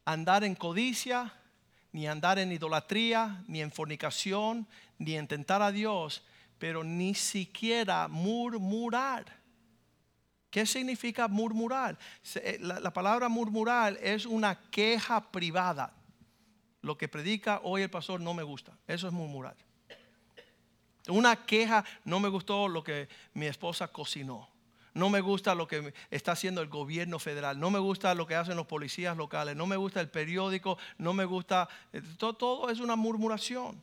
andar en codicia, ni andar en idolatría, ni en fornicación, ni en tentar a Dios, pero ni siquiera murmurar. ¿Qué significa murmurar? Eh, la, la, palabra murmurar es una queja privada. Lo que predica hoy el pastor no me gusta. Eso es murmurar. Una queja, no me gustó lo que mi esposa cocinó. No me gusta lo que está haciendo el gobierno federal. No me gusta lo que hacen los policías locales. No me gusta el periódico. No me gusta. Eh, todo es una murmuración.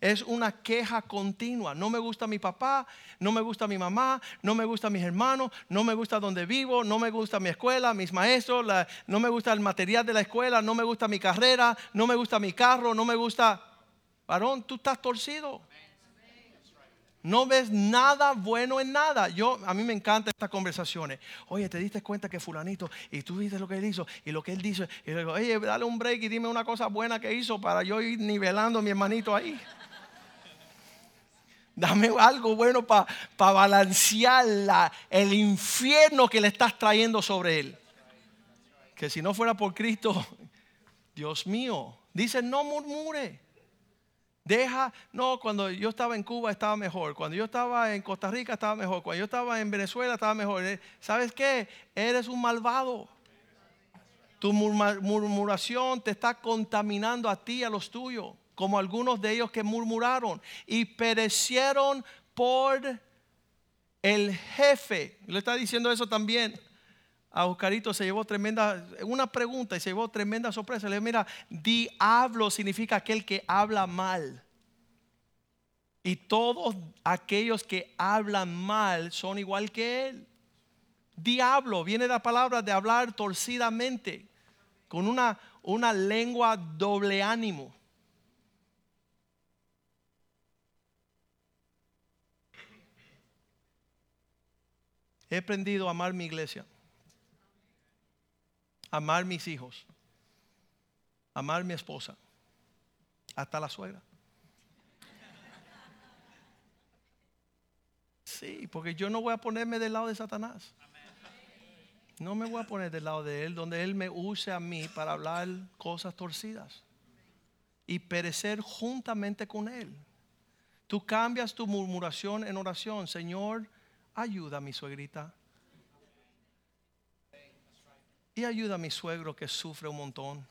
Es una queja continua. No me gusta mi papá, no me gusta mi mamá, no me gusta mis hermanos, no me gusta donde vivo, no me gusta mi escuela, mis maestros, no me gusta el material de la escuela, no me gusta mi carrera, no me gusta mi carro, no me gusta... Varón, tú estás torcido. No ves nada bueno en nada. Yo, a mí me encantan estas conversaciones. Oye, te diste cuenta que fulanito, y tú viste lo que él hizo, y lo que él dice. Y le digo, oye, dale un break y dime una cosa buena que hizo para yo ir nivelando a mi hermanito ahí. Dame algo bueno para balancear el infierno que le estás trayendo sobre él. Que si no fuera por Cristo, Dios mío, dice, no murmure. Deja, no, cuando yo estaba en Cuba estaba mejor, cuando yo estaba en Costa Rica estaba mejor, cuando yo estaba en Venezuela estaba mejor. Eh, ¿Sabes qué? Eres un malvado. Tu murmuración te está contaminando a ti y a los tuyos, como algunos de ellos que murmuraron y perecieron por el jefe. Le está diciendo eso también a Oscarito se llevó tremenda, una pregunta y se llevó tremenda sorpresa. Le dijo, mira, diablo significa aquel que habla mal. Y todos aquellos que hablan mal son igual que él. Diablo viene de la palabra de hablar torcidamente, con una, una lengua doble ánimo. He aprendido a amar mi iglesia amar mis hijos, amar mi esposa, hasta la suegra. Sí, porque yo no voy a ponerme del lado de Satanás. No me voy a poner del lado de él, donde él me use a mí para hablar cosas torcidas y perecer juntamente con él. Tú cambias tu murmuración en oración, Señor, ayuda a mi suegrita y ayuda a mi suegro que sufre un montón.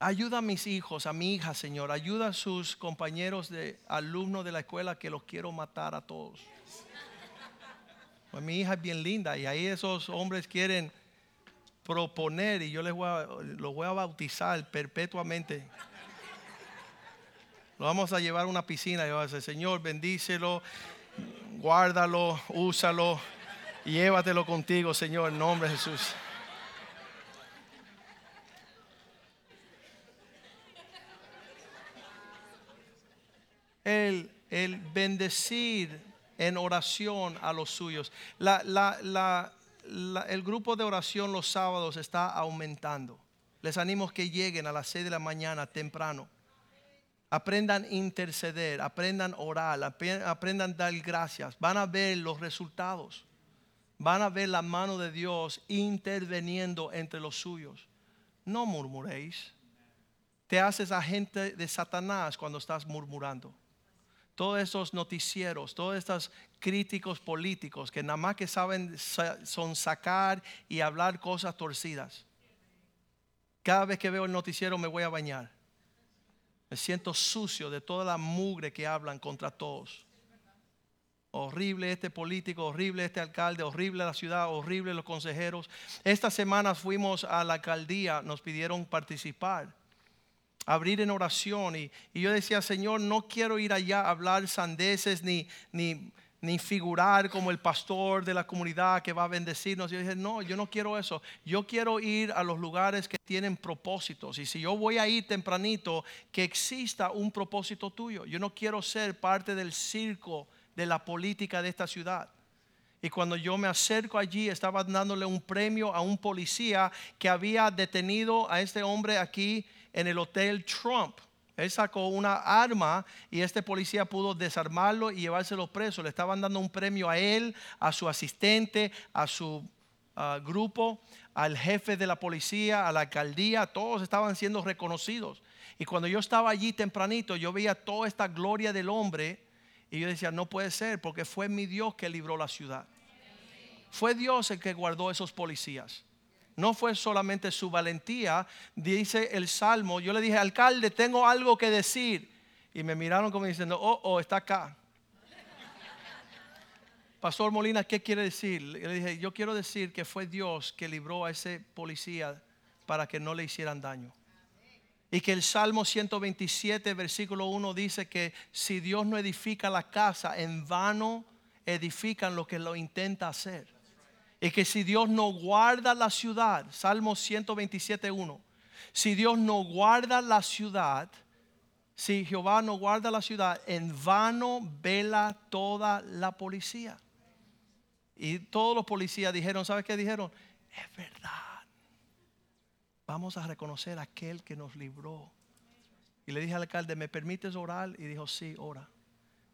Ayuda a mis hijos, a mi hija, Señor. Ayuda a sus compañeros de alumnos de la escuela que los quiero matar a todos. Pues mi hija es bien linda y ahí esos hombres quieren proponer y yo les voy a, los voy a bautizar perpetuamente. Lo vamos a llevar a una piscina y Señor, bendícelo, guárdalo, úsalo Llévatelo contigo, Señor, en nombre de Jesús. El, el bendecir en oración a los suyos. El grupo de oración los sábados está aumentando. Les animo que lleguen a las 6 de la mañana temprano. Aprendan a interceder, aprendan a orar, aprendan a dar gracias. Van a ver los resultados. Van a ver la mano de Dios interviniendo entre los suyos. No murmuréis. Te haces agente de Satanás cuando estás murmurando todos esos noticieros, todos estos críticos políticos que nada más que saben son sacar y hablar cosas torcidas. Cada vez que veo el noticiero me voy a bañar. Me siento sucio de toda la mugre que hablan contra todos. Horrible este político, horrible este alcalde, horrible la ciudad, horrible los consejeros. Esta semana fuimos a la alcaldía, nos pidieron participar abrir en oración. Y, yo decía, Señor, no quiero ir allá a hablar sandeces ni, ni, ni figurar como el pastor de la comunidad que va a bendecirnos. Yo dije, no, yo no quiero eso. Yo quiero ir a los lugares que tienen propósitos. Y si yo voy a ir tempranito, que exista un propósito tuyo. Yo no quiero ser parte del circo de la política de esta ciudad. Y cuando yo me acerco allí, estaba dándole un premio a un policía que había detenido a este hombre aquí en el Hotel Trump. Él sacó una arma y este policía pudo desarmarlo y llevárselo preso. Le estaban dando un premio a él, a su asistente, a su ah, grupo, al jefe de la policía, a la alcaldía. Todos estaban siendo reconocidos. Y cuando yo estaba allí tempranito, yo veía toda esta gloria del hombre y yo decía, no puede ser porque fue mi Dios que libró la ciudad. Fue Dios el que guardó esos policías no fue solamente su valentía, dice el Salmo, yo le dije, alcalde, tengo algo que decir. Y me miraron como diciendo, oh, oh, está acá. Pastor Molina, ¿qué quiere decir? Le dije, yo quiero decir que fue Dios que libró a ese policía para que no le hicieran daño. Y que el Salmo 127, versículo 1 dice que si Dios no edifica la casa, en vano edifican lo que lo intenta hacer. Y que si Dios no guarda la ciudad, Salmo 127.1, si Dios no guarda la ciudad, si Jehová no guarda la ciudad, en vano vela toda la policía. Y todos los policías dijeron, ¿sabes qué dijeron? Es verdad. Vamos a reconocer a aquel que nos libró. Y le dije al alcalde, ¿me permites orar? Y dijo, sí, ora.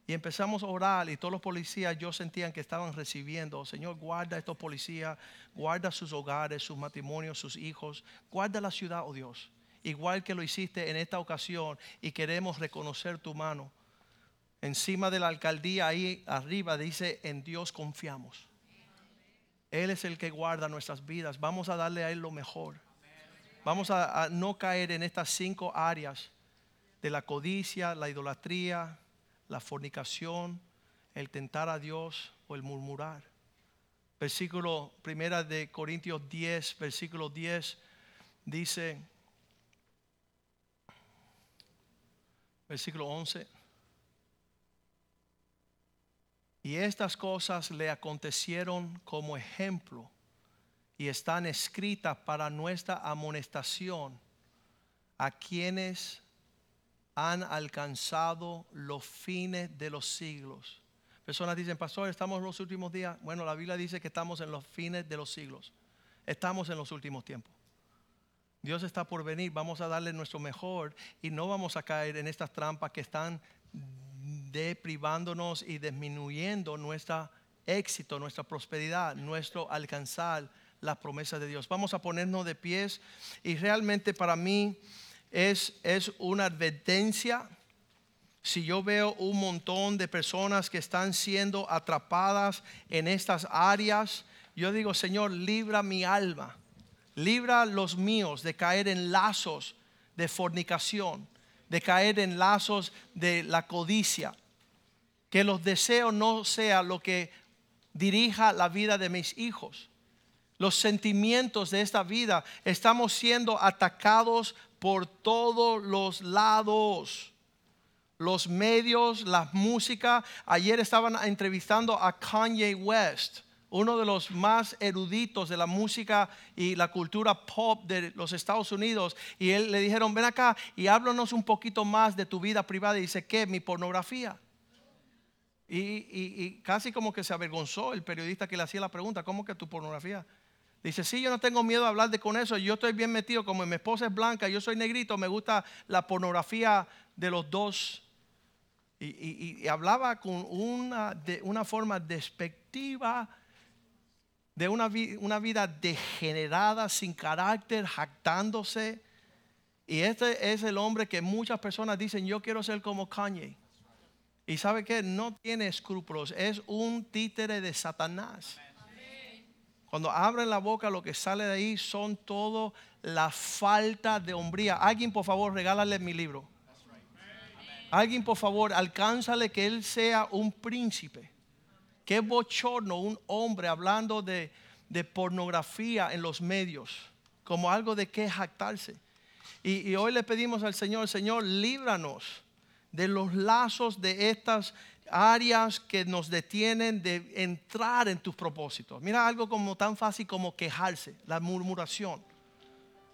Y empezamos a orar y todos los policías yo sentían que estaban recibiendo, Señor, guarda estos policías, guarda sus hogares, sus matrimonios, sus hijos, guarda la ciudad, oh Dios, igual que lo hiciste en esta ocasión y queremos reconocer tu mano. Encima de la alcaldía, ahí arriba dice, en Dios confiamos. Él es el que guarda nuestras vidas. Vamos a darle a Él lo mejor. Vamos a no caer en estas cinco áreas de la codicia, la idolatría, la fornicación, el tentar a Dios o el murmurar. Versículo primera de Corintios 10, versículo 10 dice, versículo 11, y estas cosas le acontecieron como ejemplo y están escritas para nuestra amonestación a quienes han alcanzado los fines de los siglos. Personas dicen, pastor, estamos en los últimos días. Bueno, la Biblia dice que estamos en los fines de los siglos. Estamos en los últimos tiempos. Dios está por venir, vamos a darle nuestro mejor y no vamos a caer en estas trampas que están deprivándonos y disminuyendo nuestro éxito, nuestra prosperidad, nuestro alcanzar las promesas de Dios. Vamos a ponernos de pies y realmente para mí es, una advertencia. Si yo veo un montón de personas que están siendo atrapadas en estas áreas, yo digo, Señor, libra mi alma, libra los míos de caer en lazos de fornicación, de caer en lazos de la codicia. Que los deseos no sea lo que dirija la vida de mis hijos. Los sentimientos de esta vida estamos siendo atacados por todos los lados. Los medios, la música. Ayer estaban entrevistando a Kanye West, uno de los más eruditos de la música y la cultura pop de los Estados Unidos. Y él le dijeron, ven acá y háblanos un poquito más de tu vida privada. Y dice, ¿qué? Mi pornografía. Y, y- casi como que se avergonzó el periodista que le hacía la pregunta, ¿cómo que tu pornografía? Dice, sí, yo no tengo miedo a hablar de con eso, yo estoy bien metido, como mi esposa es blanca, yo soy negrito, me gusta la pornografía de los dos. Y, y- hablaba con una, de una forma despectiva de una, una vida degenerada, sin carácter, jactándose. Y este es el hombre que muchas personas dicen, yo quiero ser como Kanye. Y sabe que no tiene escrúpulos, es un títere de Satanás. Cuando abren la boca, lo que sale de ahí son todo la falta de hombría. Alguien, por favor, regálale mi libro. Alguien, por favor, alcánzale que él sea un príncipe. Qué bochorno un hombre hablando de, de pornografía en los medios, como algo de qué jactarse. Y, y hoy le pedimos al Señor, Señor, líbranos de los lazos de estas áreas que nos detienen de entrar en tus propósitos. Mira algo como tan fácil como quejarse, la murmuración.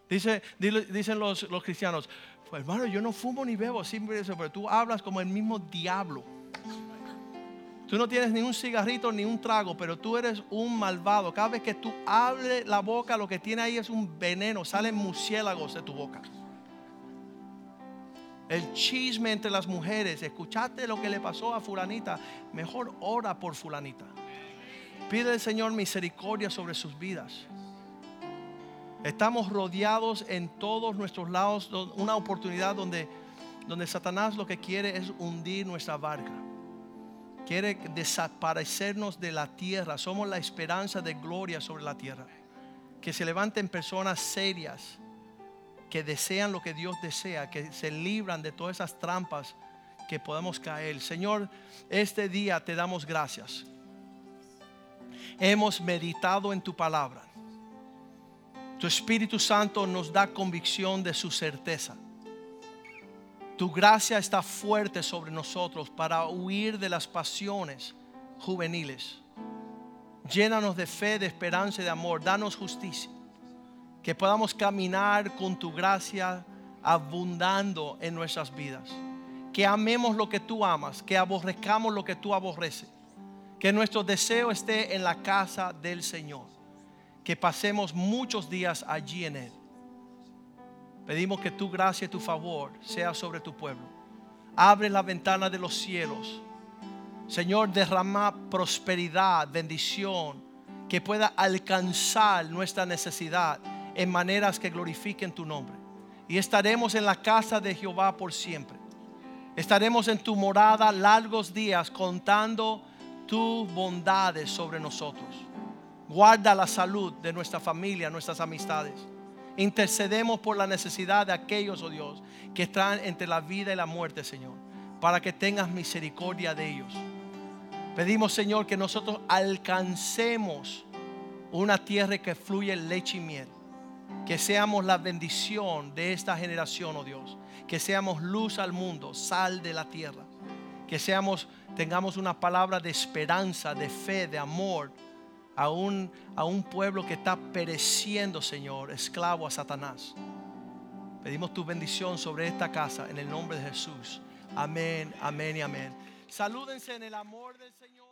Dicen los, los cristianos, pues hermano, yo no fumo ni bebo, siempre eso, pero tú hablas como el mismo diablo. Tú no tienes ni un cigarrito ni un trago, pero tú eres un malvado. Cada vez que tú hables la boca, lo que tiene ahí es un veneno, salen murciélagos de tu boca. El chisme entre las mujeres, escuchaste lo que le pasó a fulanita, mejor ora por fulanita. Pide al Señor misericordia sobre sus vidas. Estamos rodeados en todos nuestros lados, do- una oportunidad donde, donde Satanás lo que quiere es hundir nuestra barca. Quiere desaparecernos de la tierra. Somos la esperanza de gloria sobre la tierra. Que se levanten personas serias que desean lo que Dios desea, que se libran de todas esas trampas que podemos caer. Señor, este día te damos gracias. Hemos meditado en tu palabra. Tu Espíritu Santo nos da convicción de su certeza. Tu gracia está fuerte sobre nosotros para huir de las pasiones juveniles. Llénanos de fe, de esperanza y de amor. Danos justicia. Que podamos caminar con tu gracia abundando en nuestras vidas. Que amemos lo que tú amas. Que aborrezcamos lo que tú aborreces. Que nuestro deseo esté en la casa del Señor. Que pasemos muchos días allí en Él. Pedimos que tu gracia y tu favor sea sobre tu pueblo. Abre la ventana de los cielos. Señor, derrama prosperidad, bendición, que pueda alcanzar nuestra necesidad en maneras que glorifiquen tu nombre. Y estaremos en la casa de Jehová por siempre. Estaremos en tu morada largos días contando tus bondades sobre nosotros. Guarda la salud de nuestra familia, nuestras amistades. Intercedemos por la necesidad de aquellos, oh Dios, que están entre la vida y la muerte, Señor, para que tengas misericordia de ellos. Pedimos, Señor, que nosotros alcancemos una tierra que fluye leche y miel. Que seamos la bendición de esta generación, oh Dios. Que seamos luz al mundo, sal de la tierra. Que seamos, tengamos una palabra de esperanza, de fe, de amor a un, a un pueblo que está pereciendo, Señor, esclavo a Satanás. Pedimos tu bendición sobre esta casa en el nombre de Jesús. Amén, amén y amén. Salúdense en el amor del Señor.